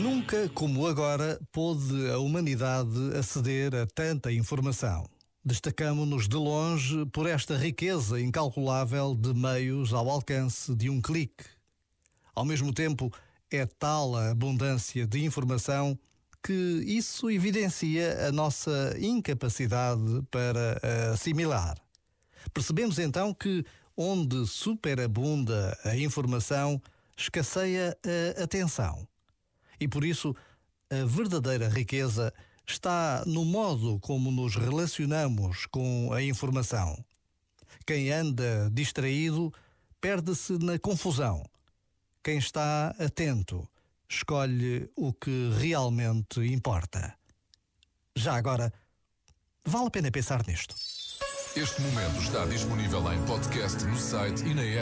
Nunca como agora pôde a humanidade aceder a tanta informação. Destacamo-nos de longe por esta riqueza incalculável de meios ao alcance de um clique. Ao mesmo tempo, é tal a abundância de informação que isso evidencia a nossa incapacidade para assimilar. Percebemos então que, onde superabunda a informação, escasseia a atenção. E por isso, a verdadeira riqueza está no modo como nos relacionamos com a informação. Quem anda distraído perde-se na confusão. Quem está atento escolhe o que realmente importa. Já agora, vale a pena pensar nisto. Este momento está disponível em podcast no site e na app.